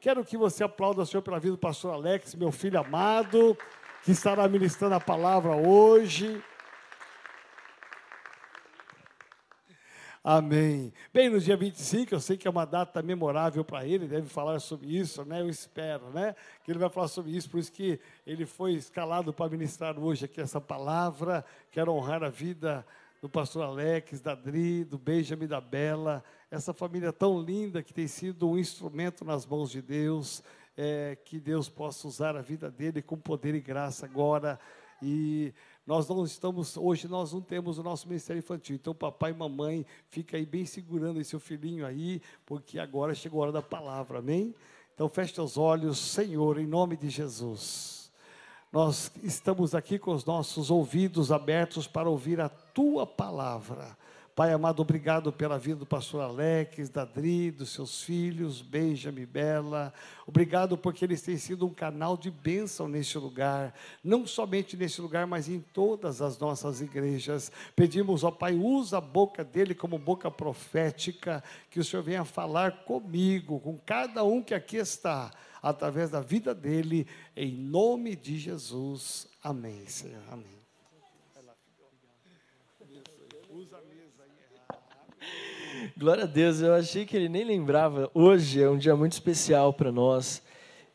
Quero que você aplaude o Senhor pela vida do pastor Alex, meu filho amado, que estará ministrando a palavra hoje. Amém. Bem, no dia 25, eu sei que é uma data memorável para ele, deve falar sobre isso, né? Eu espero, né? Que ele vai falar sobre isso, por isso que ele foi escalado para ministrar hoje aqui essa palavra. Quero honrar a vida do pastor Alex, da Adri, do Benjamin, da Bela, essa família tão linda que tem sido um instrumento nas mãos de Deus. É, que Deus possa usar a vida dele com poder e graça agora. E nós não estamos, hoje nós não temos o nosso ministério infantil. Então, papai e mamãe, fica aí bem segurando esse seu filhinho aí, porque agora chegou a hora da palavra, amém? Então, feche os olhos, Senhor, em nome de Jesus. Nós estamos aqui com os nossos ouvidos abertos para ouvir a tua palavra. Pai amado, obrigado pela vida do pastor Alex, da Dri, dos seus filhos, Benjamin, Bela. Obrigado porque eles têm sido um canal de bênção neste lugar, não somente neste lugar, mas em todas as nossas igrejas. Pedimos, ó Pai, usa a boca dele como boca profética, que o Senhor venha falar comigo, com cada um que aqui está, através da vida dele, em nome de Jesus. Amém, Senhor. Amém. Glória a Deus, eu achei que ele nem lembrava. Hoje é um dia muito especial para nós.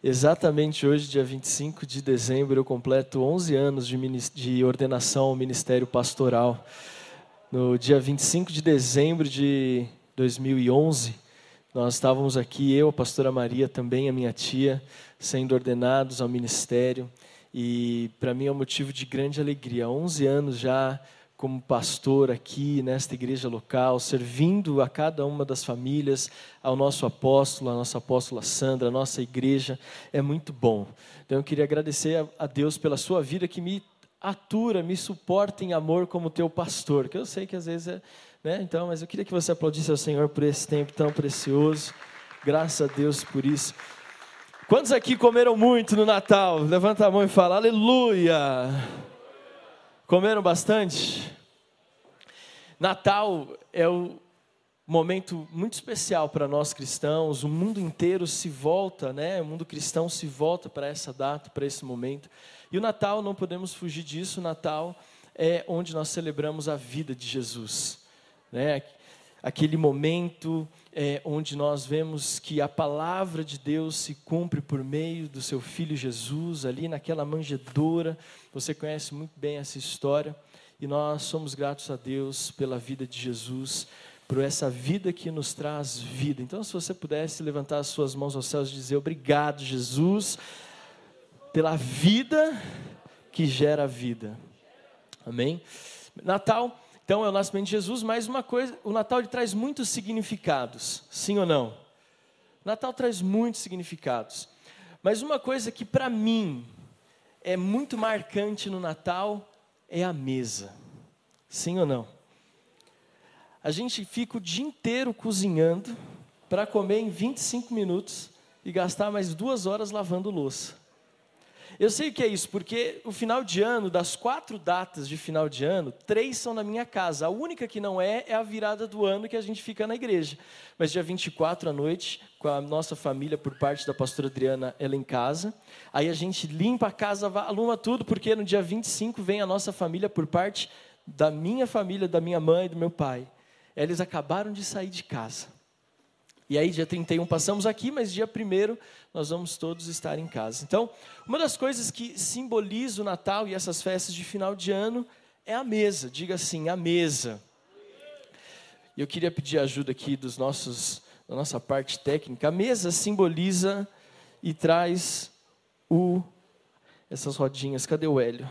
Exatamente hoje, dia 25 de dezembro, eu completo 11 anos de, de ordenação ao ministério pastoral. No dia 25 de dezembro de 2011, nós estávamos aqui, eu, a pastora Maria, também a minha tia, sendo ordenados ao ministério. E para mim é um motivo de grande alegria. 11 anos já como pastor aqui nesta igreja local, servindo a cada uma das famílias, ao nosso apóstolo, a nossa apóstola Sandra, a nossa igreja, é muito bom. Então eu queria agradecer a Deus pela sua vida que me atura, me suporta em amor como teu pastor, que eu sei que às vezes é, né? Então, mas eu queria que você aplaudisse ao Senhor por esse tempo tão precioso. Graças a Deus por isso. Quantos aqui comeram muito no Natal? Levanta a mão e fala: Aleluia! Comeram bastante? Natal é um momento muito especial para nós cristãos. O mundo inteiro se volta, né? O mundo cristão se volta para essa data, para esse momento. E o Natal, não podemos fugir disso. O Natal é onde nós celebramos a vida de Jesus, né? Aquele momento é, onde nós vemos que a palavra de Deus se cumpre por meio do seu filho Jesus, ali naquela manjedoura. Você conhece muito bem essa história. E nós somos gratos a Deus pela vida de Jesus, por essa vida que nos traz vida. Então, se você pudesse levantar as suas mãos aos céus e dizer: Obrigado, Jesus, pela vida que gera vida. Amém? Natal então é o nascimento de Jesus, mas uma coisa, o Natal ele traz muitos significados, sim ou não? O Natal traz muitos significados. Mas uma coisa que para mim é muito marcante no Natal é a mesa. Sim ou não? A gente fica o dia inteiro cozinhando para comer em 25 minutos e gastar mais duas horas lavando louça. Eu sei o que é isso, porque o final de ano, das quatro datas de final de ano, três são na minha casa. A única que não é é a virada do ano que a gente fica na igreja. Mas dia 24 à noite, com a nossa família, por parte da pastora Adriana, ela em casa. Aí a gente limpa a casa, aluma tudo, porque no dia 25 vem a nossa família por parte da minha família, da minha mãe e do meu pai. Eles acabaram de sair de casa. E aí, dia 31 passamos aqui, mas dia 1 nós vamos todos estar em casa. Então, uma das coisas que simboliza o Natal e essas festas de final de ano é a mesa. Diga assim, a mesa. E eu queria pedir ajuda aqui dos nossos, da nossa parte técnica. A mesa simboliza e traz o essas rodinhas. Cadê o Hélio?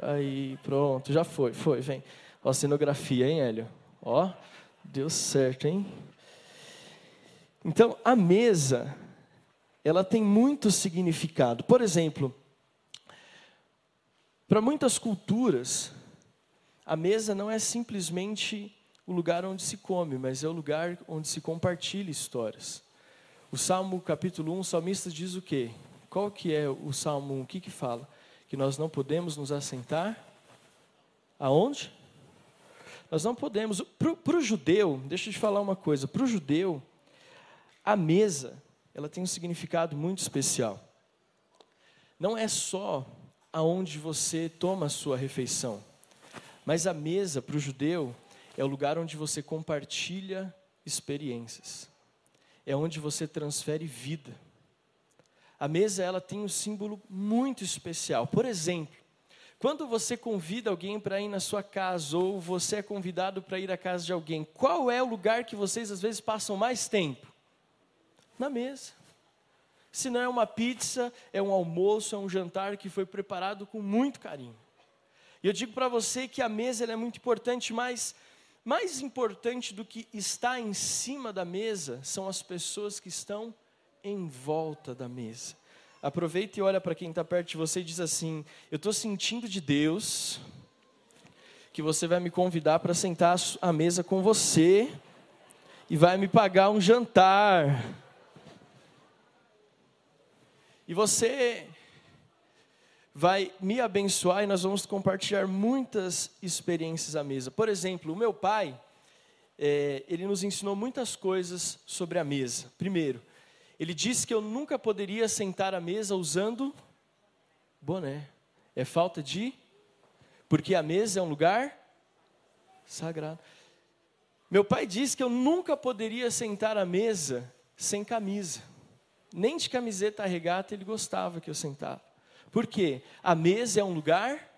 Aí, pronto, já foi, foi, vem. Ó, cenografia, hein, Hélio? Ó. Deu certo, hein? Então, a mesa, ela tem muito significado. Por exemplo, para muitas culturas, a mesa não é simplesmente o lugar onde se come, mas é o lugar onde se compartilha histórias. O Salmo capítulo 1, o salmista diz o quê? Qual que é o Salmo 1? O que que fala? Que nós não podemos nos assentar aonde? Nós não podemos. Para o judeu, deixa eu te falar uma coisa: para o judeu, a mesa, ela tem um significado muito especial. Não é só aonde você toma a sua refeição, mas a mesa para o judeu é o lugar onde você compartilha experiências. É onde você transfere vida. A mesa ela tem um símbolo muito especial. Por exemplo, quando você convida alguém para ir na sua casa ou você é convidado para ir à casa de alguém, qual é o lugar que vocês às vezes passam mais tempo? Na mesa. Se não é uma pizza, é um almoço, é um jantar que foi preparado com muito carinho. E eu digo para você que a mesa é muito importante, mas mais importante do que estar em cima da mesa são as pessoas que estão em volta da mesa. Aproveita e olha para quem está perto de você e diz assim: Eu estou sentindo de Deus que você vai me convidar para sentar à mesa com você e vai me pagar um jantar. E você vai me abençoar e nós vamos compartilhar muitas experiências à mesa. Por exemplo, o meu pai, é, ele nos ensinou muitas coisas sobre a mesa. Primeiro, ele disse que eu nunca poderia sentar à mesa usando boné. É falta de. Porque a mesa é um lugar sagrado. Meu pai disse que eu nunca poderia sentar à mesa sem camisa. Nem de camiseta regata ele gostava que eu sentava. Por quê? A mesa é um lugar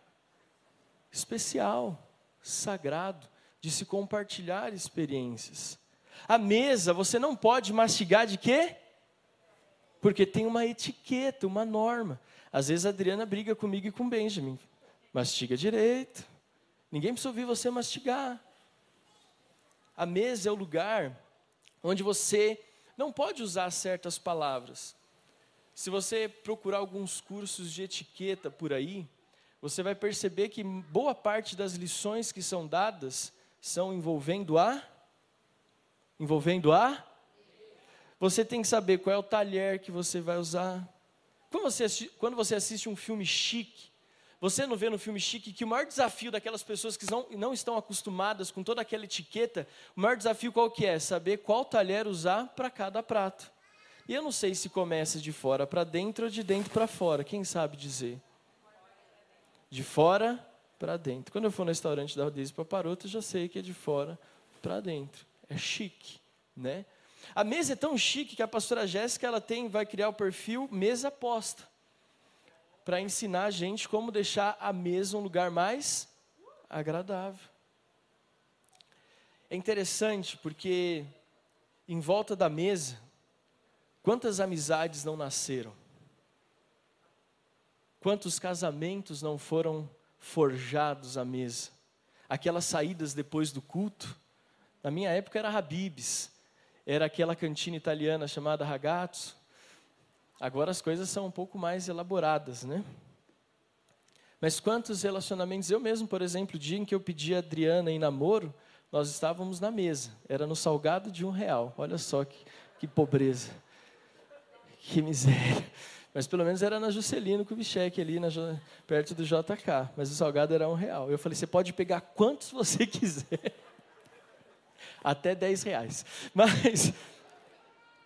especial, sagrado, de se compartilhar experiências. A mesa, você não pode mastigar de quê? Porque tem uma etiqueta, uma norma. Às vezes a Adriana briga comigo e com Benjamin. Mastiga direito. Ninguém precisa ouvir você mastigar. A mesa é o lugar onde você não pode usar certas palavras. Se você procurar alguns cursos de etiqueta por aí, você vai perceber que boa parte das lições que são dadas são envolvendo a envolvendo a você tem que saber qual é o talher que você vai usar. Quando você, assiste, quando você assiste um filme chique, você não vê no filme chique que o maior desafio daquelas pessoas que não, não estão acostumadas com toda aquela etiqueta, o maior desafio qual que é? Saber qual talher usar para cada prato. E eu não sei se começa de fora para dentro ou de dentro para fora, quem sabe dizer? De fora para dentro. Quando eu for no restaurante da Rodízio Paparoto, eu já sei que é de fora para dentro. É chique, né? A mesa é tão chique que a pastora Jéssica ela tem, vai criar o perfil mesa posta para ensinar a gente como deixar a mesa um lugar mais agradável. É interessante porque em volta da mesa, quantas amizades não nasceram? Quantos casamentos não foram forjados à mesa? Aquelas saídas depois do culto, na minha época era Habibs, era aquela cantina italiana chamada Ragazzo. Agora as coisas são um pouco mais elaboradas, né? Mas quantos relacionamentos, eu mesmo, por exemplo, o dia em que eu pedi a Adriana em namoro, nós estávamos na mesa, era no salgado de um real. Olha só que, que pobreza, que miséria. Mas pelo menos era na Juscelino Kubitschek, ali na, perto do JK. Mas o salgado era um real. Eu falei, você pode pegar quantos você quiser até 10 reais. Mas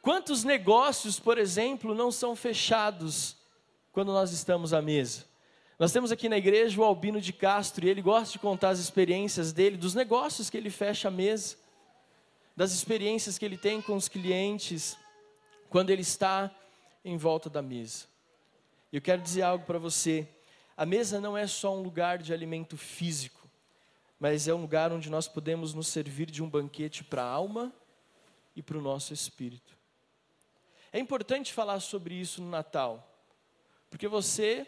quantos negócios, por exemplo, não são fechados quando nós estamos à mesa? Nós temos aqui na igreja o Albino de Castro e ele gosta de contar as experiências dele, dos negócios que ele fecha à mesa, das experiências que ele tem com os clientes quando ele está em volta da mesa. Eu quero dizer algo para você: a mesa não é só um lugar de alimento físico mas é um lugar onde nós podemos nos servir de um banquete para a alma e para o nosso espírito. É importante falar sobre isso no Natal, porque você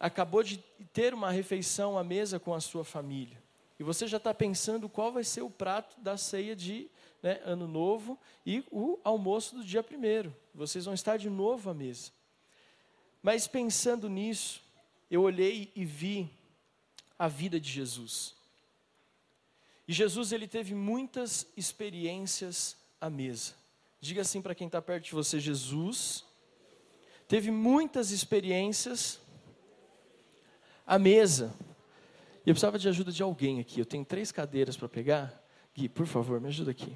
acabou de ter uma refeição à mesa com a sua família, e você já está pensando qual vai ser o prato da ceia de né, Ano Novo e o almoço do dia primeiro. Vocês vão estar de novo à mesa. Mas pensando nisso, eu olhei e vi a vida de Jesus. E Jesus ele teve muitas experiências à mesa. Diga assim para quem está perto de você: Jesus teve muitas experiências à mesa. E eu precisava de ajuda de alguém aqui. Eu tenho três cadeiras para pegar. Gui, por favor, me ajuda aqui.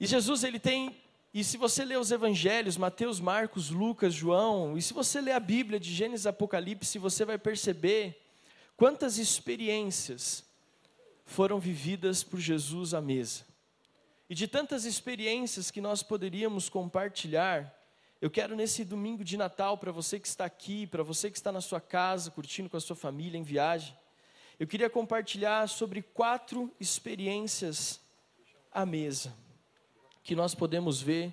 E Jesus, ele tem, e se você ler os evangelhos, Mateus, Marcos, Lucas, João, e se você ler a Bíblia de Gênesis Apocalipse, você vai perceber quantas experiências foram vividas por Jesus à mesa. E de tantas experiências que nós poderíamos compartilhar, eu quero nesse domingo de Natal, para você que está aqui, para você que está na sua casa, curtindo com a sua família, em viagem, eu queria compartilhar sobre quatro experiências à mesa que nós podemos ver,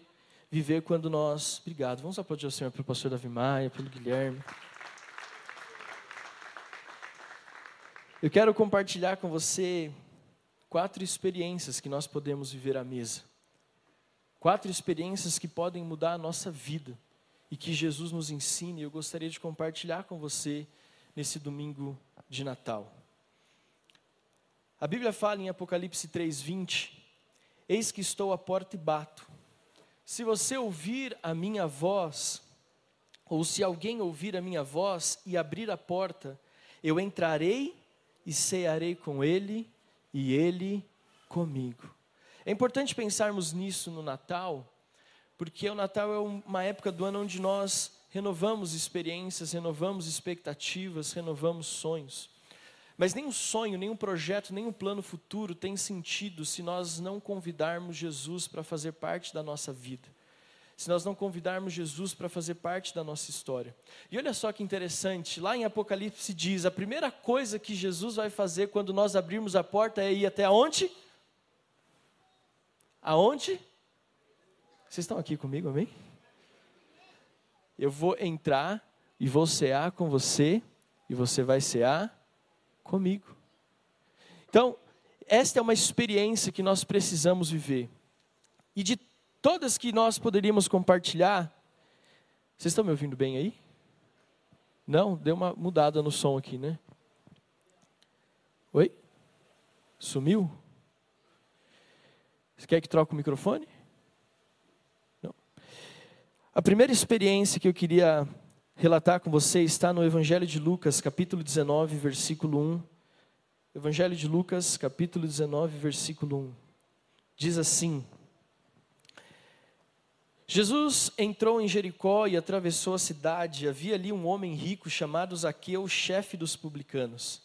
viver quando nós. Obrigado. Vamos aplaudir o Senhor pelo pastor Davi Maia, pelo Guilherme. Eu quero compartilhar com você quatro experiências que nós podemos viver à mesa. Quatro experiências que podem mudar a nossa vida e que Jesus nos ensina e eu gostaria de compartilhar com você nesse domingo de Natal. A Bíblia fala em Apocalipse 3:20: Eis que estou à porta e bato. Se você ouvir a minha voz, ou se alguém ouvir a minha voz e abrir a porta, eu entrarei e cearei com ele e ele comigo. É importante pensarmos nisso no Natal, porque o Natal é uma época do ano onde nós renovamos experiências, renovamos expectativas, renovamos sonhos. Mas nenhum sonho, nenhum projeto, nenhum plano futuro tem sentido se nós não convidarmos Jesus para fazer parte da nossa vida. Se nós não convidarmos Jesus para fazer parte da nossa história. E olha só que interessante, lá em Apocalipse diz: a primeira coisa que Jesus vai fazer quando nós abrirmos a porta é ir até onde? Aonde? Vocês estão aqui comigo, amém? Eu vou entrar e vou cear com você, e você vai cear comigo. Então, esta é uma experiência que nós precisamos viver. E de todas que nós poderíamos compartilhar, vocês estão me ouvindo bem aí? Não? Deu uma mudada no som aqui, né? Oi? Sumiu? Você quer que troque o microfone? Não. A primeira experiência que eu queria relatar com você está no Evangelho de Lucas, capítulo 19, versículo 1. Evangelho de Lucas, capítulo 19, versículo 1. Diz assim: Jesus entrou em Jericó e atravessou a cidade. Havia ali um homem rico chamado Zaqueu, chefe dos publicanos.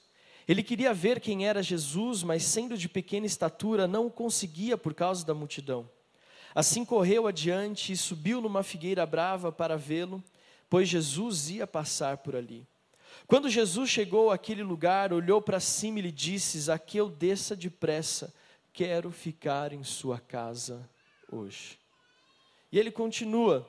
Ele queria ver quem era Jesus, mas sendo de pequena estatura, não o conseguia por causa da multidão. Assim correu adiante e subiu numa figueira brava para vê-lo, pois Jesus ia passar por ali. Quando Jesus chegou àquele lugar, olhou para cima e lhe disse: Zaqueu, desça depressa, quero ficar em sua casa hoje. E ele continua: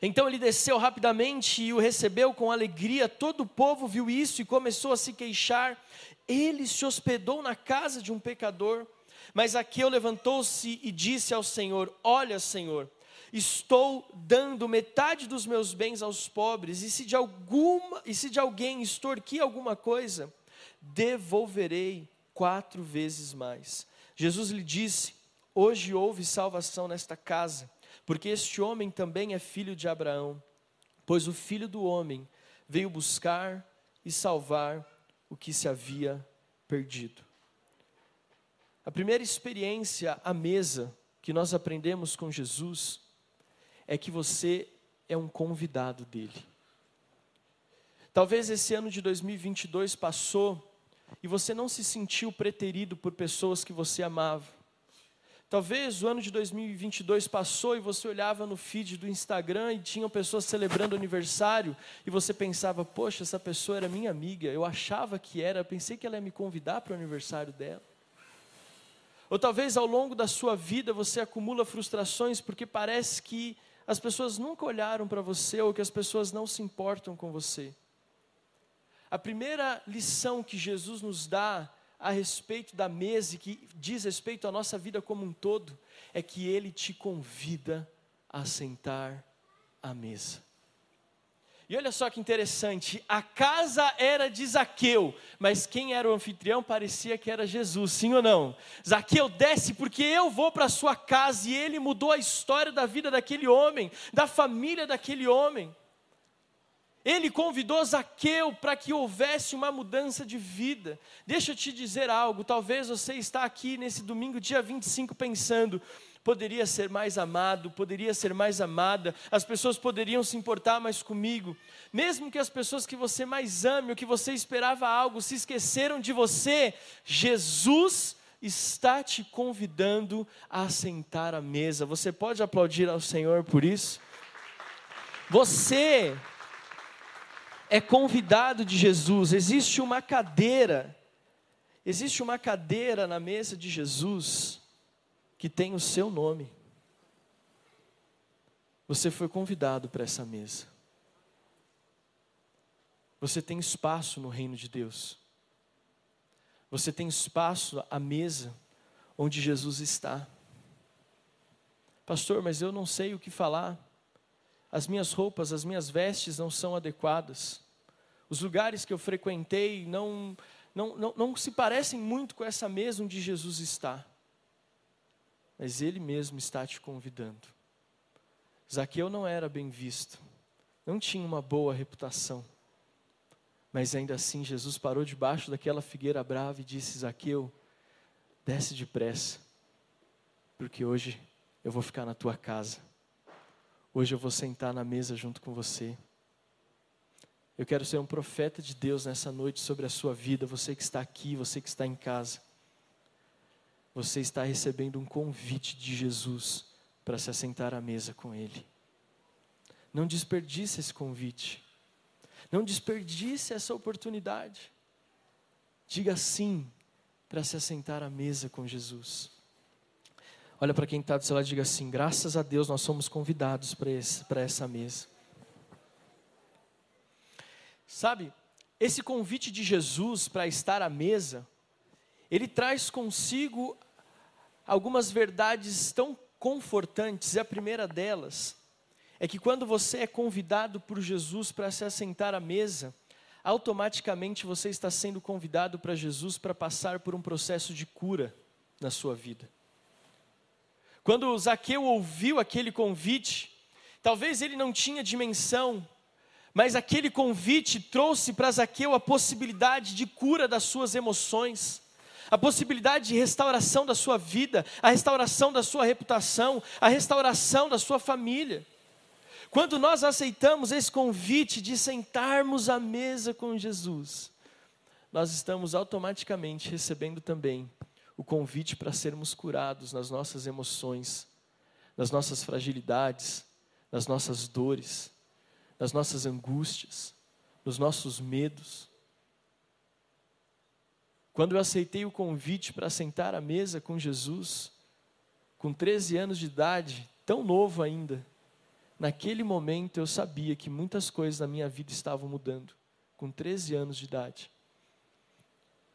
então ele desceu rapidamente e o recebeu com alegria. Todo o povo viu isso e começou a se queixar. Ele se hospedou na casa de um pecador. Mas Aqueu levantou-se e disse ao Senhor: Olha, Senhor, estou dando metade dos meus bens aos pobres, e se de alguma e se de alguém extorquir alguma coisa, devolverei quatro vezes mais. Jesus lhe disse: Hoje houve salvação nesta casa porque este homem também é filho de Abraão, pois o filho do homem veio buscar e salvar o que se havia perdido. A primeira experiência à mesa que nós aprendemos com Jesus é que você é um convidado dele. Talvez esse ano de 2022 passou e você não se sentiu preterido por pessoas que você amava. Talvez o ano de 2022 passou e você olhava no feed do Instagram e tinham pessoas celebrando aniversário e você pensava, poxa, essa pessoa era minha amiga, eu achava que era, pensei que ela ia me convidar para o aniversário dela. Ou talvez ao longo da sua vida você acumula frustrações porque parece que as pessoas nunca olharam para você ou que as pessoas não se importam com você. A primeira lição que Jesus nos dá a respeito da mesa e que diz respeito à nossa vida como um todo, é que Ele te convida a sentar à mesa. E olha só que interessante, a casa era de Zaqueu, mas quem era o anfitrião parecia que era Jesus, sim ou não? Zaqueu desce porque eu vou para a sua casa e ele mudou a história da vida daquele homem, da família daquele homem. Ele convidou Zaqueu para que houvesse uma mudança de vida. Deixa eu te dizer algo, talvez você está aqui nesse domingo, dia 25, pensando: poderia ser mais amado, poderia ser mais amada, as pessoas poderiam se importar mais comigo. Mesmo que as pessoas que você mais ame, ou que você esperava algo, se esqueceram de você, Jesus está te convidando a sentar à mesa. Você pode aplaudir ao Senhor por isso? Você é convidado de Jesus, existe uma cadeira, existe uma cadeira na mesa de Jesus que tem o seu nome. Você foi convidado para essa mesa. Você tem espaço no reino de Deus. Você tem espaço à mesa onde Jesus está. Pastor, mas eu não sei o que falar as minhas roupas, as minhas vestes não são adequadas. Os lugares que eu frequentei não, não, não, não se parecem muito com essa mesa onde Jesus está. Mas Ele mesmo está te convidando. Zaqueu não era bem visto, não tinha uma boa reputação. Mas ainda assim, Jesus parou debaixo daquela figueira brava e disse: Zaqueu, desce depressa, porque hoje eu vou ficar na tua casa. Hoje eu vou sentar na mesa junto com você. Eu quero ser um profeta de Deus nessa noite sobre a sua vida, você que está aqui, você que está em casa. Você está recebendo um convite de Jesus para se assentar à mesa com Ele. Não desperdice esse convite. Não desperdice essa oportunidade. Diga sim para se assentar à mesa com Jesus. Olha para quem está do seu lado e diga assim: graças a Deus nós somos convidados para essa mesa. Sabe, esse convite de Jesus para estar à mesa, ele traz consigo algumas verdades tão confortantes, e a primeira delas é que quando você é convidado por Jesus para se assentar à mesa, automaticamente você está sendo convidado para Jesus para passar por um processo de cura na sua vida. Quando Zaqueu ouviu aquele convite, talvez ele não tinha dimensão, mas aquele convite trouxe para Zaqueu a possibilidade de cura das suas emoções, a possibilidade de restauração da sua vida, a restauração da sua reputação, a restauração da sua família. Quando nós aceitamos esse convite de sentarmos à mesa com Jesus, nós estamos automaticamente recebendo também o convite para sermos curados nas nossas emoções, nas nossas fragilidades, nas nossas dores, nas nossas angústias, nos nossos medos. Quando eu aceitei o convite para sentar à mesa com Jesus, com 13 anos de idade, tão novo ainda, naquele momento eu sabia que muitas coisas na minha vida estavam mudando, com 13 anos de idade.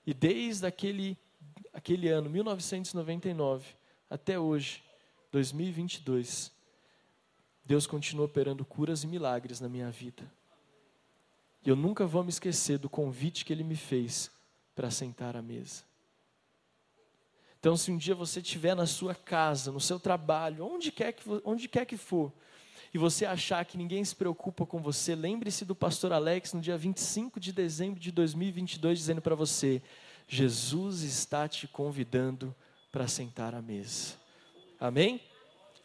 E desde aquele aquele ano, 1999, até hoje, 2022, Deus continua operando curas e milagres na minha vida. E eu nunca vou me esquecer do convite que Ele me fez para sentar à mesa. Então, se um dia você estiver na sua casa, no seu trabalho, onde quer que, onde quer que for, e você achar que ninguém se preocupa com você, lembre-se do pastor Alex no dia 25 de dezembro de 2022, dizendo para você: Jesus está te convidando para sentar à mesa. Amém?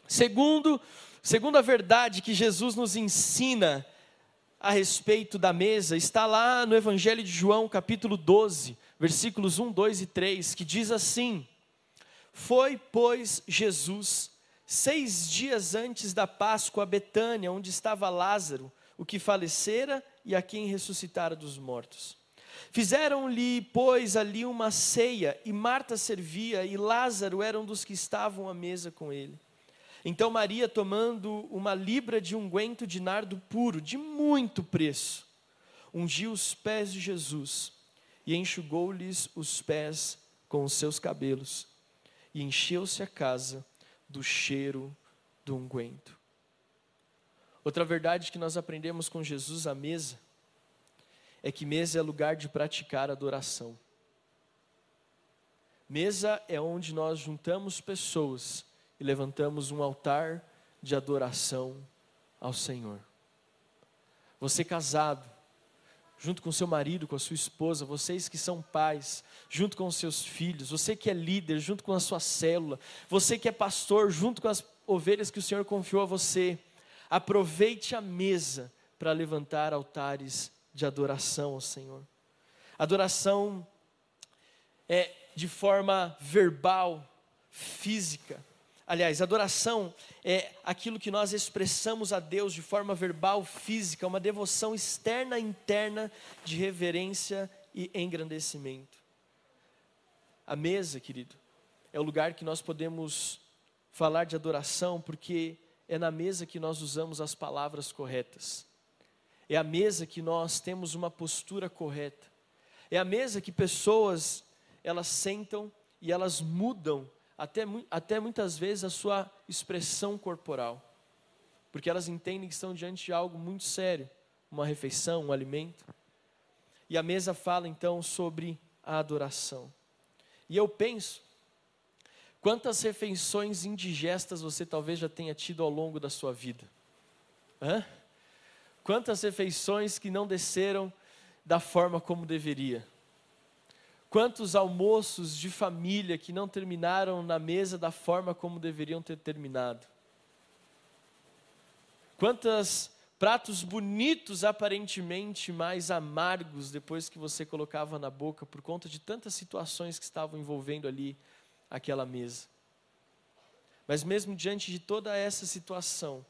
Segundo, segunda verdade que Jesus nos ensina a respeito da mesa está lá no Evangelho de João, capítulo 12, versículos 1, 2 e 3, que diz assim: Foi, pois, Jesus, seis dias antes da Páscoa, a Betânia, onde estava Lázaro, o que falecera e a quem ressuscitara dos mortos. Fizeram-lhe, pois, ali uma ceia, e Marta servia, e Lázaro era um dos que estavam à mesa com ele. Então Maria, tomando uma libra de unguento de nardo puro, de muito preço, ungiu os pés de Jesus e enxugou-lhes os pés com os seus cabelos, e encheu-se a casa do cheiro do unguento. Outra verdade que nós aprendemos com Jesus à mesa é que mesa é lugar de praticar adoração. Mesa é onde nós juntamos pessoas e levantamos um altar de adoração ao Senhor. Você casado, junto com seu marido, com a sua esposa, vocês que são pais, junto com os seus filhos, você que é líder, junto com a sua célula, você que é pastor, junto com as ovelhas que o Senhor confiou a você, aproveite a mesa para levantar altares de adoração ao Senhor. Adoração é de forma verbal, física. Aliás, adoração é aquilo que nós expressamos a Deus de forma verbal, física, uma devoção externa e interna de reverência e engrandecimento. A mesa, querido, é o lugar que nós podemos falar de adoração, porque é na mesa que nós usamos as palavras corretas. É a mesa que nós temos uma postura correta. É a mesa que pessoas elas sentam e elas mudam até, até muitas vezes a sua expressão corporal, porque elas entendem que estão diante de algo muito sério, uma refeição, um alimento. E a mesa fala então sobre a adoração. E eu penso, quantas refeições indigestas você talvez já tenha tido ao longo da sua vida? Hã? Quantas refeições que não desceram da forma como deveria? Quantos almoços de família que não terminaram na mesa da forma como deveriam ter terminado? Quantos pratos bonitos aparentemente mais amargos depois que você colocava na boca por conta de tantas situações que estavam envolvendo ali aquela mesa. Mas mesmo diante de toda essa situação,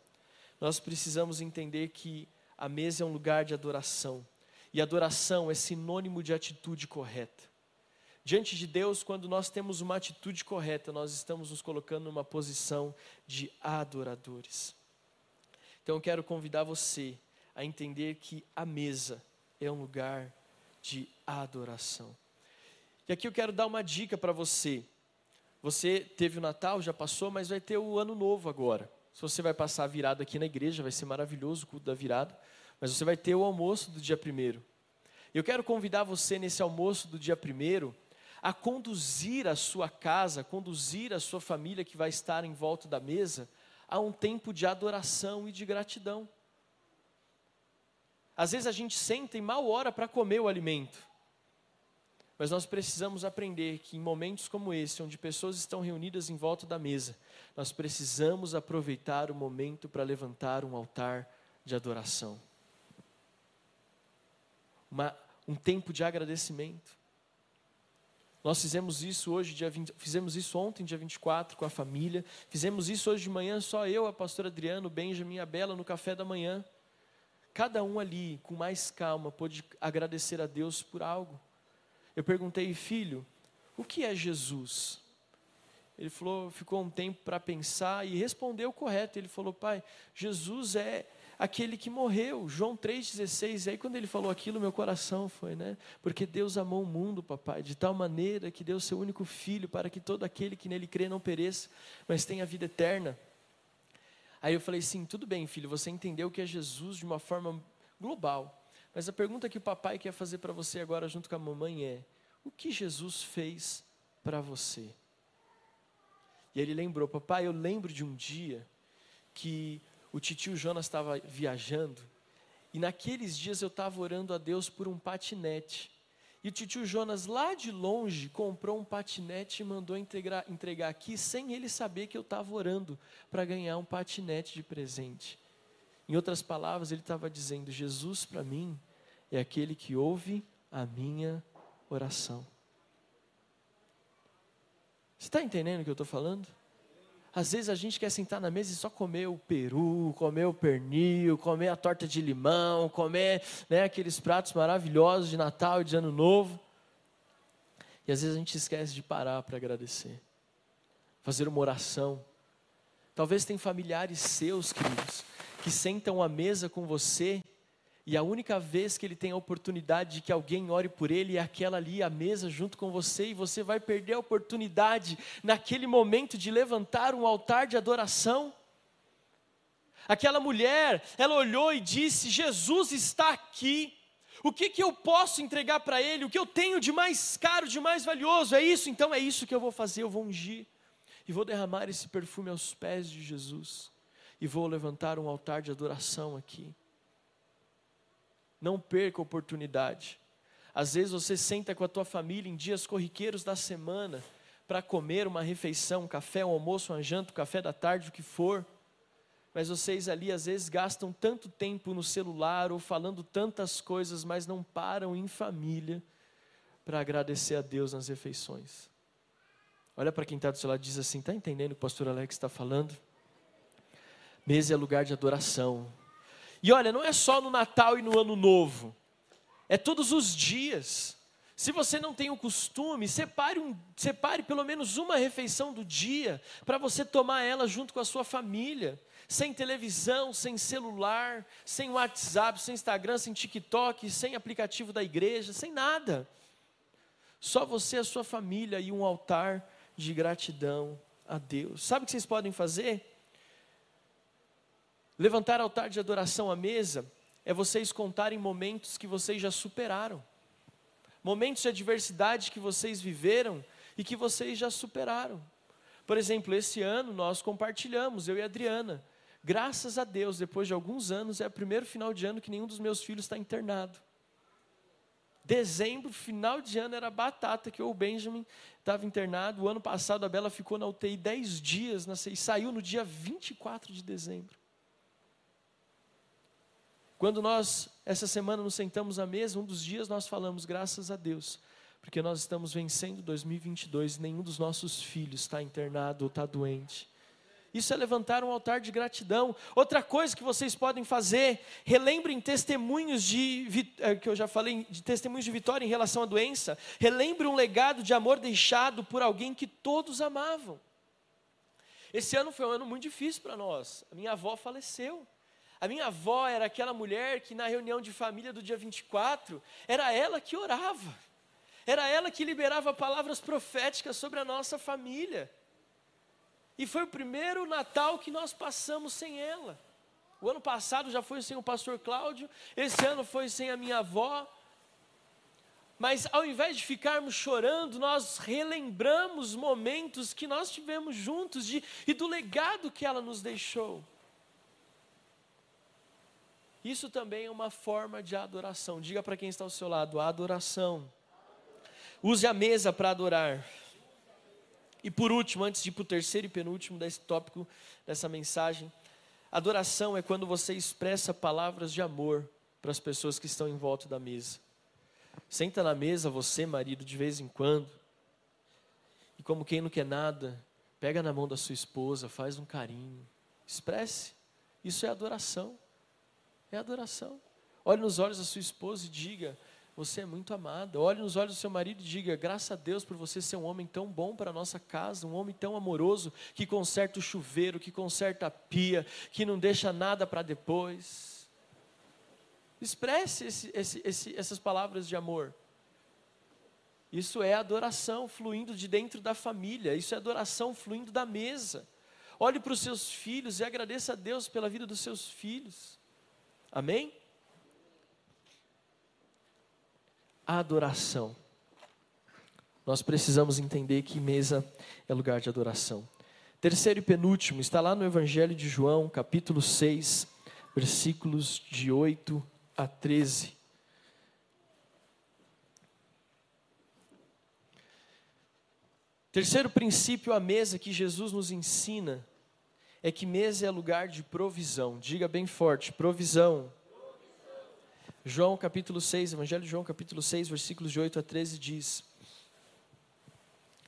nós precisamos entender que a mesa é um lugar de adoração. E adoração é sinônimo de atitude correta. Diante de Deus, quando nós temos uma atitude correta, nós estamos nos colocando numa posição de adoradores. Então eu quero convidar você a entender que a mesa é um lugar de adoração. E aqui eu quero dar uma dica para você. Você teve o Natal, já passou, mas vai ter o Ano Novo agora. Se você vai passar a virada aqui na igreja, vai ser maravilhoso o culto da virada, mas você vai ter o almoço do dia primeiro. Eu quero convidar você nesse almoço do dia primeiro a conduzir a sua casa, conduzir a sua família que vai estar em volta da mesa a um tempo de adoração e de gratidão. Às vezes a gente senta e mal hora para comer o alimento. Mas nós precisamos aprender que em momentos como esse, onde pessoas estão reunidas em volta da mesa, nós precisamos aproveitar o momento para levantar um altar de adoração. Uma, um tempo de agradecimento. Nós fizemos isso hoje, dia 20, fizemos isso ontem, dia 24, com a família. Fizemos isso hoje de manhã, só eu, a pastora Adriano, Benjamin e a Bela no café da manhã. Cada um ali, com mais calma, pôde agradecer a Deus por algo. Eu perguntei, filho, o que é Jesus? Ele falou, ficou um tempo para pensar e respondeu correto. Ele falou, pai, Jesus é aquele que morreu, João 3,16. E aí, quando ele falou aquilo, meu coração foi, né? Porque Deus amou o mundo, papai, de tal maneira que deu seu único filho para que todo aquele que nele crê não pereça, mas tenha vida eterna. Aí eu falei, sim, tudo bem, filho, você entendeu que é Jesus de uma forma global. Mas a pergunta que o papai quer fazer para você agora, junto com a mamãe, é: o que Jesus fez para você? E ele lembrou, papai, eu lembro de um dia que o tio Jonas estava viajando e naqueles dias eu estava orando a Deus por um patinete. E o tio Jonas, lá de longe, comprou um patinete e mandou entregar, entregar aqui, sem ele saber que eu estava orando para ganhar um patinete de presente. Em outras palavras, ele estava dizendo: Jesus, para mim, é aquele que ouve a minha oração. Você está entendendo o que eu estou falando? Às vezes a gente quer sentar na mesa e só comer o peru, comer o pernil, comer a torta de limão, comer né, aqueles pratos maravilhosos de Natal e de Ano Novo. E às vezes a gente esquece de parar para agradecer, fazer uma oração. Talvez tem familiares seus, queridos, que sentam à mesa com você e a única vez que ele tem a oportunidade de que alguém ore por ele é aquela ali, a mesa junto com você, e você vai perder a oportunidade naquele momento de levantar um altar de adoração. Aquela mulher, ela olhou e disse: Jesus está aqui. O que, que eu posso entregar para Ele? O que eu tenho de mais caro, de mais valioso? É isso? Então é isso que eu vou fazer. Eu vou ungir e vou derramar esse perfume aos pés de Jesus e vou levantar um altar de adoração aqui. Não perca a oportunidade. Às vezes você senta com a tua família em dias corriqueiros da semana para comer uma refeição, um café, um almoço, uma janta, um café da tarde, o que for. Mas vocês ali às vezes gastam tanto tempo no celular ou falando tantas coisas, mas não param em família para agradecer a Deus nas refeições. Olha para quem está do seu lado e diz assim: está entendendo o que o pastor Alex está falando? Mesa é lugar de adoração. E olha, não é só no Natal e no Ano Novo, é todos os dias. Se você não tem o costume, separe, um, separe pelo menos uma refeição do dia para você tomar ela junto com a sua família sem televisão, sem celular, sem WhatsApp, sem Instagram, sem TikTok, sem aplicativo da igreja, sem nada. Só você, a sua família e um altar de gratidão a Deus. Sabe o que vocês podem fazer? Levantar altar de adoração à mesa é vocês contarem momentos que vocês já superaram. Momentos de adversidade que vocês viveram e que vocês já superaram. Por exemplo, esse ano nós compartilhamos, eu e a Adriana, Graças a Deus, depois de alguns anos, é o primeiro final de ano que nenhum dos meus filhos está internado. Dezembro, final de ano, era batata, que o Benjamin estava internado. O ano passado, a Bela ficou na UTI 10 dias na, e saiu no dia 24 de dezembro. Quando nós, essa semana, nos sentamos à mesa, um dos dias nós falamos, graças a Deus, porque nós estamos vencendo 2022 e nenhum dos nossos filhos está internado ou está doente. Isso é levantar um altar de gratidão. Outra coisa que vocês podem fazer, relembrem testemunhos de eh, que eu já falei, de testemunhos de vitória em relação à doença. Relembre um legado de amor deixado por alguém que todos amavam. Esse ano foi um ano muito difícil para nós. A minha avó faleceu. A minha avó era aquela mulher que na reunião de família do dia 24, era ela que orava. Era ela que liberava palavras proféticas sobre a nossa família. E foi o primeiro Natal que nós passamos sem ela. O ano passado já foi sem o pastor Cláudio, esse ano foi sem a minha avó. Mas ao invés de ficarmos chorando, nós relembramos momentos que nós tivemos juntos de, e do legado que ela nos deixou. Isso também é uma forma de adoração. Diga para quem está ao seu lado: adoração. Use a mesa para adorar. E por último, antes de ir para o terceiro e penúltimo desse tópico, dessa mensagem, adoração é quando você expressa palavras de amor para as pessoas que estão em volta da mesa. Senta na mesa você, marido, de vez em quando, e como quem não quer nada, pega na mão da sua esposa, faz um carinho, expresse. Isso é adoração. É adoração. Olhe nos olhos da sua esposa e diga: você é muito amada. Olhe nos olhos do seu marido e diga: graças a Deus por você ser um homem tão bom para a nossa casa, um homem tão amoroso, que conserta o chuveiro, que conserta a pia, que não deixa nada para depois. Expresse esse, esse, esse, essas palavras de amor. Isso é adoração fluindo de dentro da família, isso é adoração fluindo da mesa. Olhe para os seus filhos e agradeça a Deus pela vida dos seus filhos. Amém? adoração. Nós precisamos entender que mesa é lugar de adoração. Terceiro e penúltimo, está lá no Evangelho de João, capítulo 6, versículos de 8 a 13. Terceiro princípio, a mesa que Jesus nos ensina é que mesa é lugar de provisão. Diga bem forte: provisão. João capítulo 6, Evangelho de João capítulo 6, versículos de 8 a 13 diz: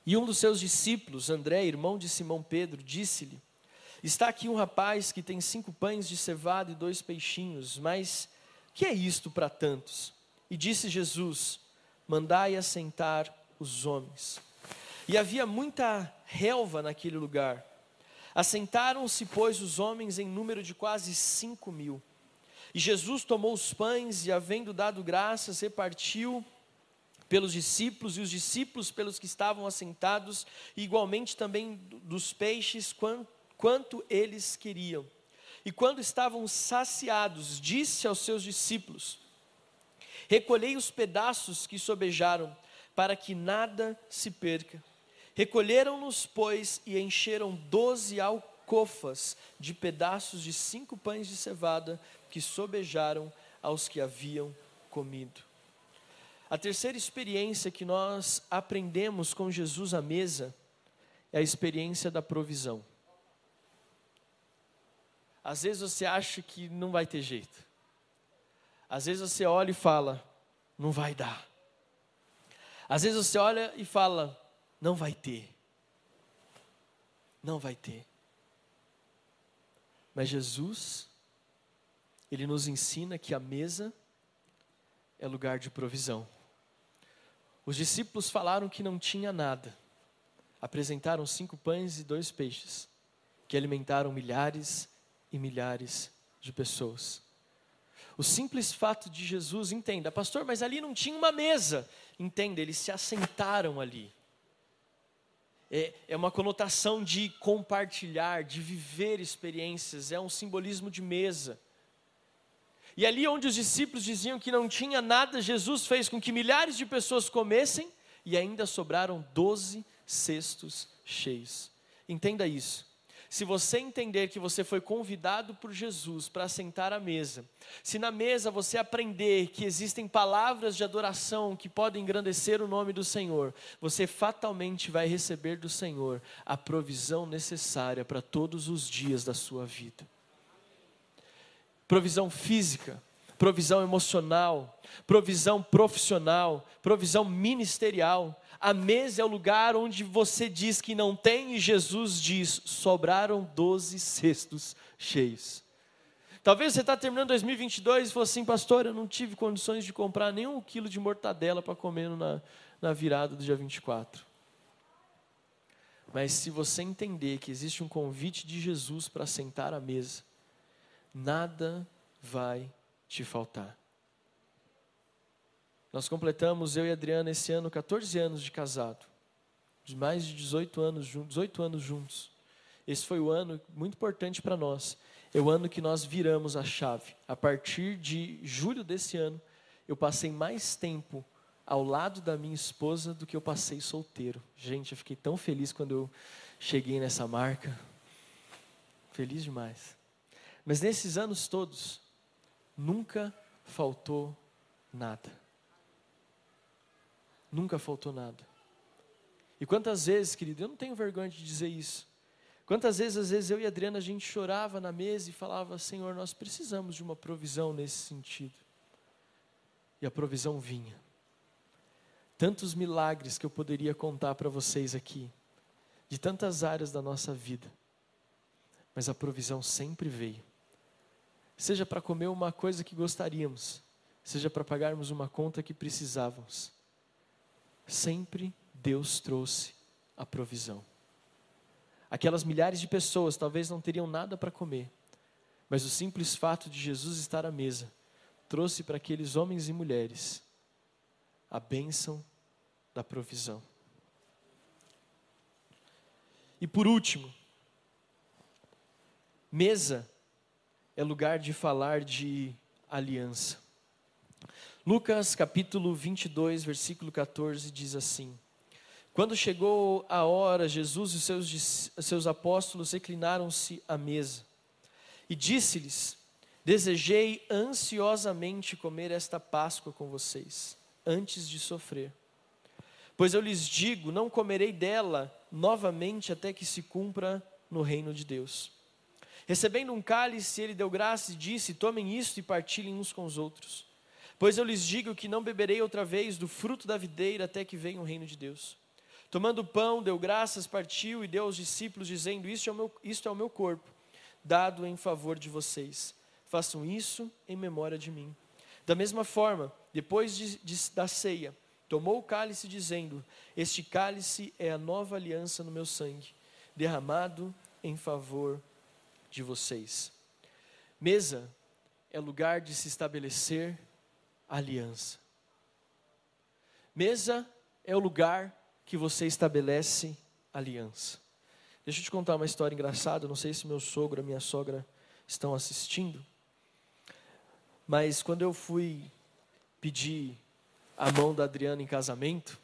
E um dos seus discípulos, André, irmão de Simão Pedro, disse-lhe: Está aqui um rapaz que tem cinco pães de cevada e dois peixinhos, mas que é isto para tantos? E disse Jesus: Mandai assentar os homens. E havia muita relva naquele lugar. Assentaram-se, pois, os homens em número de quase cinco mil. E Jesus tomou os pães e, havendo dado graças, repartiu pelos discípulos e os discípulos pelos que estavam assentados, e igualmente também dos peixes, quanto eles queriam. E quando estavam saciados, disse aos seus discípulos: Recolhei os pedaços que sobejaram, para que nada se perca. Recolheram-nos, pois, e encheram doze alcofas de pedaços de cinco pães de cevada, que sobejaram aos que haviam comido. A terceira experiência que nós aprendemos com Jesus à mesa é a experiência da provisão. Às vezes você acha que não vai ter jeito. Às vezes você olha e fala, não vai dar. Às vezes você olha e fala, não vai ter. Não vai ter. Mas Jesus, Ele nos ensina que a mesa é lugar de provisão. Os discípulos falaram que não tinha nada. Apresentaram cinco pães e dois peixes, que alimentaram milhares e milhares de pessoas. O simples fato de Jesus, entenda, pastor, mas ali não tinha uma mesa. Entenda, eles se assentaram ali. É, é uma conotação de compartilhar, de viver experiências, é um simbolismo de mesa. E ali onde os discípulos diziam que não tinha nada, Jesus fez com que milhares de pessoas comessem e ainda sobraram doze cestos cheios. Entenda isso. Se você entender que você foi convidado por Jesus para sentar à mesa, se na mesa você aprender que existem palavras de adoração que podem engrandecer o nome do Senhor, você fatalmente vai receber do Senhor a provisão necessária para todos os dias da sua vida. Provisão física, provisão emocional, provisão profissional, provisão ministerial, a mesa é o lugar onde você diz que não tem e Jesus diz: sobraram doze cestos cheios. Talvez você está terminando 2022 e falou assim, pastor, eu não tive condições de comprar nem um quilo de mortadela para comer na, na virada do dia 24. Mas se você entender que existe um convite de Jesus para sentar à mesa, nada vai te faltar. Nós completamos, eu e Adriana, esse ano 14 anos de casado. De mais de 18 anos, 18 anos juntos. Esse foi o ano muito importante para nós. É o ano que nós viramos a chave. A partir de julho desse ano, eu passei mais tempo ao lado da minha esposa do que eu passei solteiro. Gente, eu fiquei tão feliz quando eu cheguei nessa marca. Feliz demais. Mas nesses anos todos, nunca faltou nada. Nunca faltou nada. E quantas vezes, querido, eu não tenho vergonha de dizer isso. Quantas vezes, às vezes, eu e a Adriana, a gente chorava na mesa e falava: Senhor, nós precisamos de uma provisão nesse sentido. E a provisão vinha. Tantos milagres que eu poderia contar para vocês aqui, de tantas áreas da nossa vida, mas a provisão sempre veio. Seja para comer uma coisa que gostaríamos, seja para pagarmos uma conta que precisávamos sempre Deus trouxe a provisão. Aquelas milhares de pessoas talvez não teriam nada para comer, mas o simples fato de Jesus estar à mesa trouxe para aqueles homens e mulheres a bênção da provisão. E por último, mesa é lugar de falar de aliança. Lucas capítulo 22, versículo 14 diz assim: Quando chegou a hora, Jesus e seus, seus apóstolos reclinaram-se à mesa e disse-lhes: Desejei ansiosamente comer esta Páscoa com vocês, antes de sofrer. Pois eu lhes digo: não comerei dela novamente até que se cumpra no reino de Deus. Recebendo um cálice, ele deu graça e disse: Tomem isto e partilhem uns com os outros. Pois eu lhes digo que não beberei outra vez do fruto da videira até que venha o reino de Deus. Tomando o pão, deu graças, partiu e deu aos discípulos, dizendo: Isto é o meu, isto é o meu corpo, dado em favor de vocês. Façam isso em memória de mim. Da mesma forma, depois de, de, da ceia, tomou o cálice, dizendo: Este cálice é a nova aliança no meu sangue, derramado em favor de vocês. Mesa é lugar de se estabelecer aliança. Mesa é o lugar que você estabelece aliança. Deixa eu te contar uma história engraçada. Não sei se meu sogro, a minha sogra estão assistindo, mas quando eu fui pedir a mão da Adriana em casamento,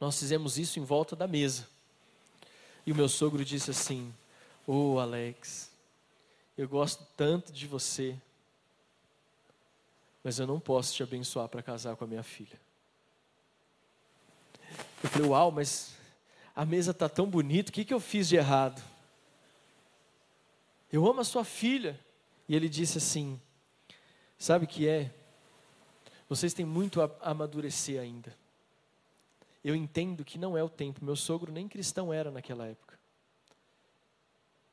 nós fizemos isso em volta da mesa. E o meu sogro disse assim: Ô oh, Alex, eu gosto tanto de você, mas eu não posso te abençoar para casar com a minha filha. Eu falei, uau, mas a mesa está tão bonita, o que, que eu fiz de errado? Eu amo a sua filha. E ele disse assim: Sabe o que é? Vocês têm muito a amadurecer ainda. Eu entendo que não é o tempo. Meu sogro nem cristão era naquela época.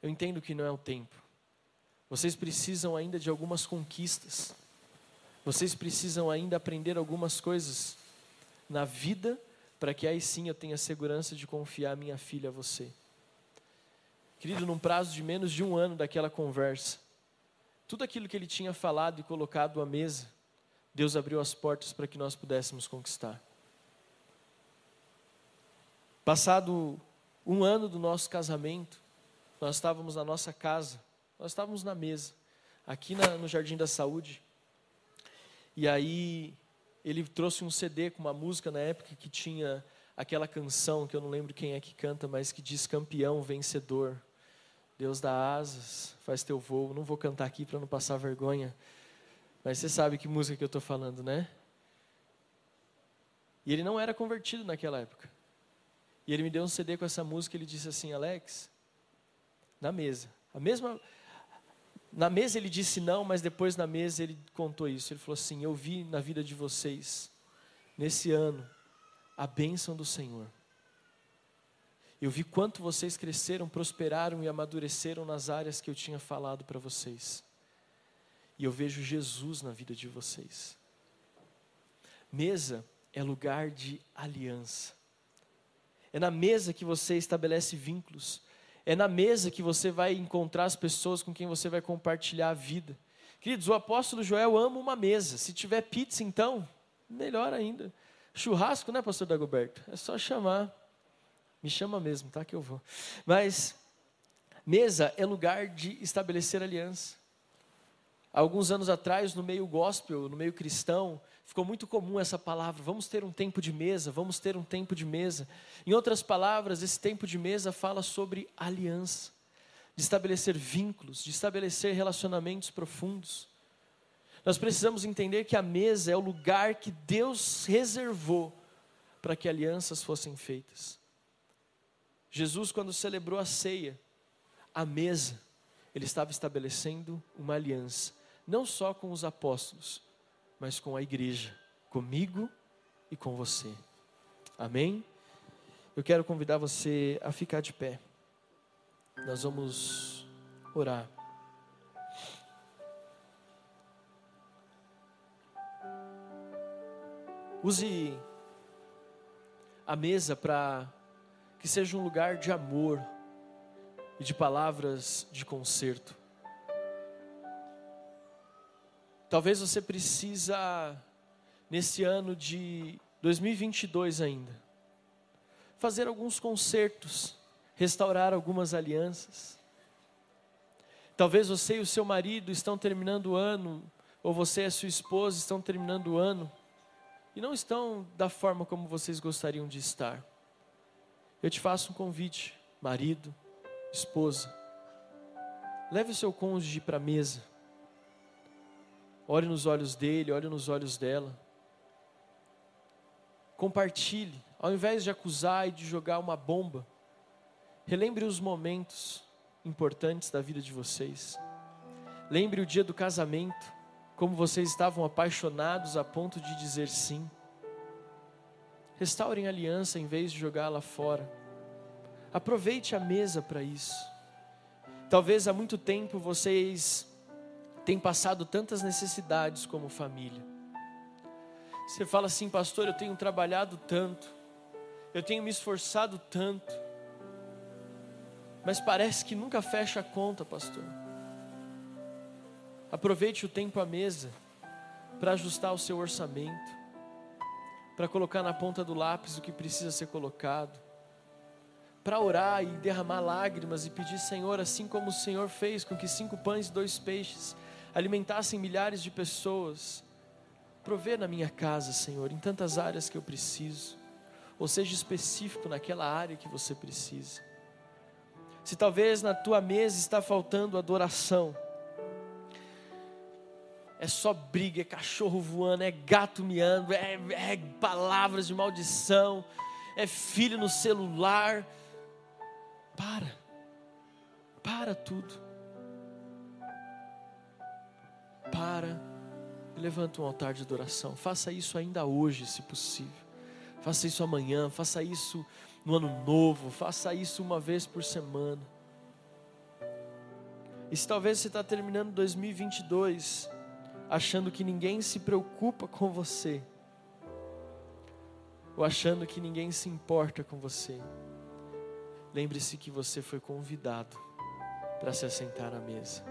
Eu entendo que não é o tempo. Vocês precisam ainda de algumas conquistas. Vocês precisam ainda aprender algumas coisas na vida para que aí sim eu tenha segurança de confiar minha filha a você. Querido, num prazo de menos de um ano daquela conversa, tudo aquilo que ele tinha falado e colocado à mesa, Deus abriu as portas para que nós pudéssemos conquistar. Passado um ano do nosso casamento, nós estávamos na nossa casa, nós estávamos na mesa, aqui na, no Jardim da Saúde, e aí ele trouxe um CD com uma música na época que tinha aquela canção que eu não lembro quem é que canta, mas que diz campeão, vencedor. Deus dá asas, faz teu voo. Não vou cantar aqui para não passar vergonha, mas você sabe que música que eu estou falando, né? E ele não era convertido naquela época. E ele me deu um CD com essa música e ele disse assim: Alex, na mesa, a mesma. Na mesa ele disse não, mas depois na mesa ele contou isso. Ele falou assim: Eu vi na vida de vocês, nesse ano, a bênção do Senhor. Eu vi quanto vocês cresceram, prosperaram e amadureceram nas áreas que eu tinha falado para vocês. E eu vejo Jesus na vida de vocês. Mesa é lugar de aliança. É na mesa que você estabelece vínculos. É na mesa que você vai encontrar as pessoas com quem você vai compartilhar a vida. Queridos, o apóstolo Joel ama uma mesa. Se tiver pizza, então, melhor ainda. Churrasco, né, pastor Dagoberto? É só chamar. Me chama mesmo, tá? Que eu vou. Mas mesa é lugar de estabelecer aliança. Alguns anos atrás, no meio gospel, no meio cristão, ficou muito comum essa palavra: vamos ter um tempo de mesa, vamos ter um tempo de mesa. Em outras palavras, esse tempo de mesa fala sobre aliança, de estabelecer vínculos, de estabelecer relacionamentos profundos. Nós precisamos entender que a mesa é o lugar que Deus reservou para que alianças fossem feitas. Jesus, quando celebrou a ceia, a mesa, ele estava estabelecendo uma aliança, não só com os apóstolos, mas com a igreja, comigo e com você. Amém? Eu quero convidar você a ficar de pé. Nós vamos orar. Use a mesa para que seja um lugar de amor e de palavras de conserto. Talvez você precisa nesse ano de 2022 ainda fazer alguns consertos, restaurar algumas alianças. Talvez você e o seu marido estão terminando o ano, ou você e a sua esposa estão terminando o ano e não estão da forma como vocês gostariam de estar. Eu te faço um convite, marido, esposa. Leve o seu cônjuge para a mesa. Olhe nos olhos dele, olhe nos olhos dela. Compartilhe, ao invés de acusar e de jogar uma bomba. Relembre os momentos importantes da vida de vocês. Lembre o dia do casamento, como vocês estavam apaixonados a ponto de dizer sim. Restaurem a aliança em vez de jogá-la fora. Aproveite a mesa para isso. Talvez há muito tempo vocês têm passado tantas necessidades como família. Você fala assim, pastor, eu tenho trabalhado tanto, eu tenho me esforçado tanto, mas parece que nunca fecha a conta, pastor. Aproveite o tempo à mesa para ajustar o seu orçamento para colocar na ponta do lápis o que precisa ser colocado, para orar e derramar lágrimas e pedir, Senhor, assim como o Senhor fez com que cinco pães e dois peixes alimentassem milhares de pessoas, prover na minha casa, Senhor, em tantas áreas que eu preciso, ou seja específico naquela área que você precisa. Se talvez na tua mesa está faltando adoração, é só briga, é cachorro voando, é gato miando, é, é palavras de maldição, é filho no celular. Para, para tudo. Para e levanta um altar de adoração. Faça isso ainda hoje, se possível. Faça isso amanhã, faça isso no ano novo, faça isso uma vez por semana. E se talvez você está terminando 2022 achando que ninguém se preocupa com você, ou achando que ninguém se importa com você, lembre-se que você foi convidado para se assentar à mesa.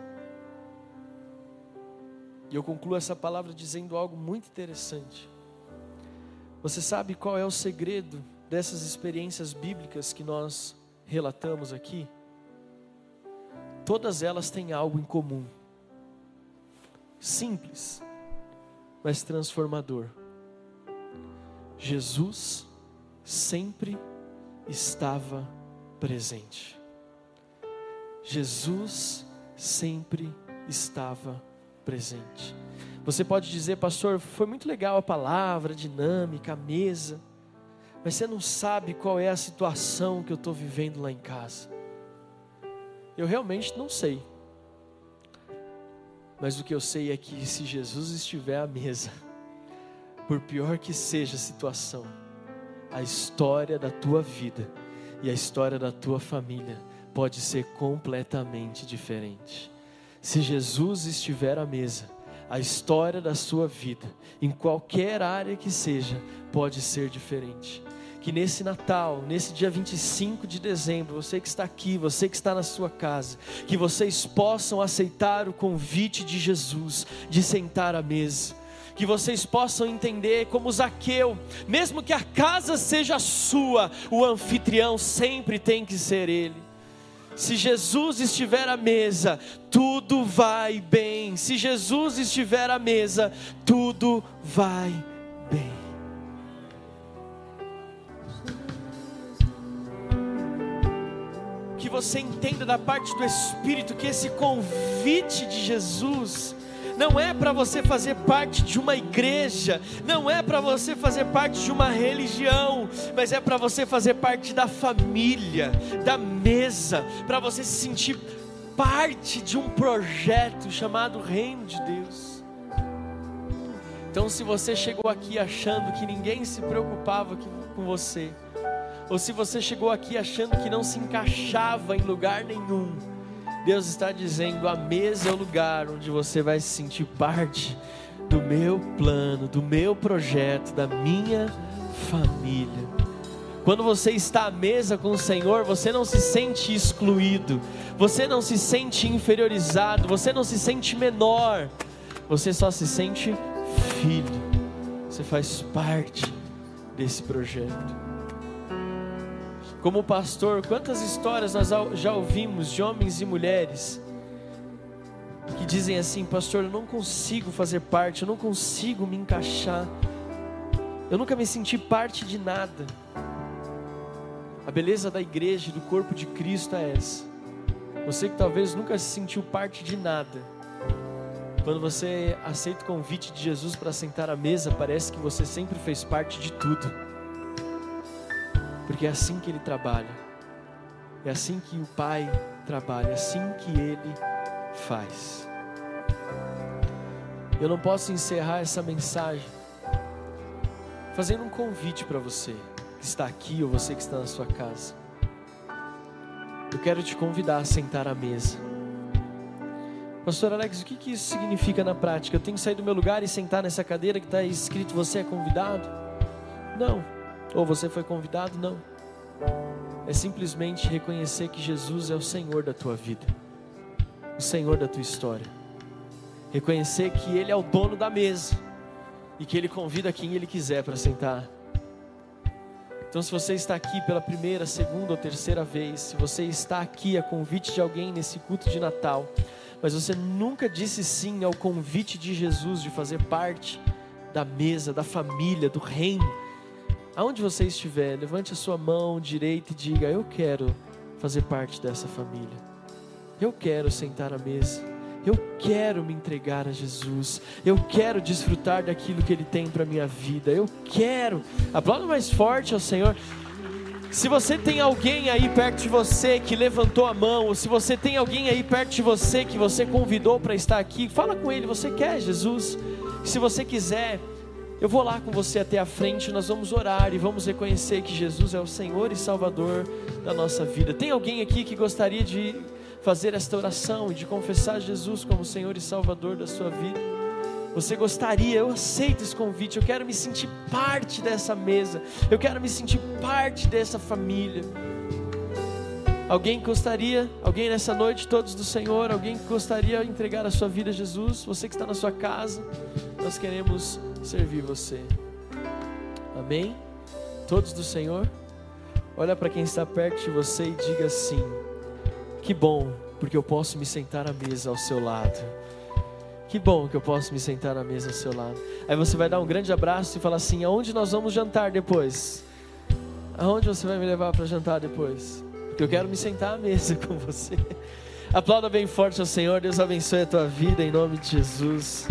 E eu concluo essa palavra dizendo algo muito interessante. Você sabe qual é o segredo dessas experiências bíblicas que nós relatamos aqui? Todas elas têm algo em comum. Simples, mas transformador. Jesus sempre estava presente. Jesus sempre estava presente. Você pode dizer, pastor, foi muito legal a palavra, a dinâmica, a mesa, mas você não sabe qual é a situação que eu estou vivendo lá em casa. Eu realmente não sei. Mas o que eu sei é que se Jesus estiver à mesa, por pior que seja a situação, a história da tua vida e a história da tua família pode ser completamente diferente. Se Jesus estiver à mesa, a história da sua vida, em qualquer área que seja, pode ser diferente que nesse Natal, nesse dia 25 de dezembro, você que está aqui, você que está na sua casa, que vocês possam aceitar o convite de Jesus de sentar à mesa. Que vocês possam entender como Zaqueu, mesmo que a casa seja sua, o anfitrião sempre tem que ser ele. Se Jesus estiver à mesa, tudo vai bem. Se Jesus estiver à mesa, tudo vai bem. você entenda da parte do Espírito que esse convite de Jesus não é para você fazer parte de uma igreja, não é para você fazer parte de uma religião, mas é para você fazer parte da família, da mesa, para você se sentir parte de um projeto chamado Reino de Deus. Então, se você chegou aqui achando que ninguém se preocupava com você, ou se você chegou aqui achando que não se encaixava em lugar nenhum, Deus está dizendo: a mesa é o lugar onde você vai se sentir parte do meu plano, do meu projeto, da minha família. Quando você está à mesa com o Senhor, você não se sente excluído, você não se sente inferiorizado, você não se sente menor, você só se sente filho. Você faz parte desse projeto. Como pastor, quantas histórias nós já ouvimos de homens e mulheres que dizem assim: Pastor, eu não consigo fazer parte, eu não consigo me encaixar, eu nunca me senti parte de nada. A beleza da igreja, do corpo de Cristo é essa. Você que talvez nunca se sentiu parte de nada, quando você aceita o convite de Jesus para sentar à mesa, parece que você sempre fez parte de tudo porque é assim que ele trabalha, é assim que o Pai trabalha, é assim que ele faz. Eu não posso encerrar essa mensagem fazendo um convite para você que está aqui ou você que está na sua casa. Eu quero te convidar a sentar à mesa. Pastor Alex, o que, que isso significa na prática? Eu tenho que sair do meu lugar e sentar nessa cadeira que está escrito você é convidado? Não. Ou você foi convidado? Não. É simplesmente reconhecer que Jesus é o Senhor da tua vida, o Senhor da tua história. Reconhecer que Ele é o dono da mesa e que Ele convida quem Ele quiser para sentar. Então, se você está aqui pela primeira, segunda ou terceira vez, se você está aqui a convite de alguém nesse culto de Natal, mas você nunca disse sim ao convite de Jesus de fazer parte da mesa, da família, do reino, Aonde você estiver, levante a sua mão direita e diga: Eu quero fazer parte dessa família. Eu quero sentar à mesa. Eu quero me entregar a Jesus. Eu quero desfrutar daquilo que Ele tem para minha vida. Eu quero. Aplauda mais forte ao Senhor. Se você tem alguém aí perto de você que levantou a mão, ou se você tem alguém aí perto de você que você convidou para estar aqui, fala com ele. Você quer Jesus? Se você quiser, eu vou lá com você até a frente, nós vamos orar e vamos reconhecer que Jesus é o Senhor e Salvador da nossa vida. Tem alguém aqui que gostaria de fazer esta oração e de confessar Jesus como Senhor e Salvador da sua vida. Você gostaria, eu aceito esse convite, eu quero me sentir parte dessa mesa, eu quero me sentir parte dessa família. Alguém gostaria, alguém nessa noite, todos do Senhor, alguém que gostaria de entregar a sua vida a Jesus, você que está na sua casa, nós queremos servir você. Amém? Todos do Senhor? Olha para quem está perto de você e diga assim: que bom, porque eu posso me sentar à mesa ao seu lado. Que bom que eu posso me sentar à mesa ao seu lado. Aí você vai dar um grande abraço e falar assim: aonde nós vamos jantar depois? Aonde você vai me levar para jantar depois? Porque eu quero me sentar à mesa com você. Aplauda bem forte ao Senhor. Deus abençoe a tua vida em nome de Jesus.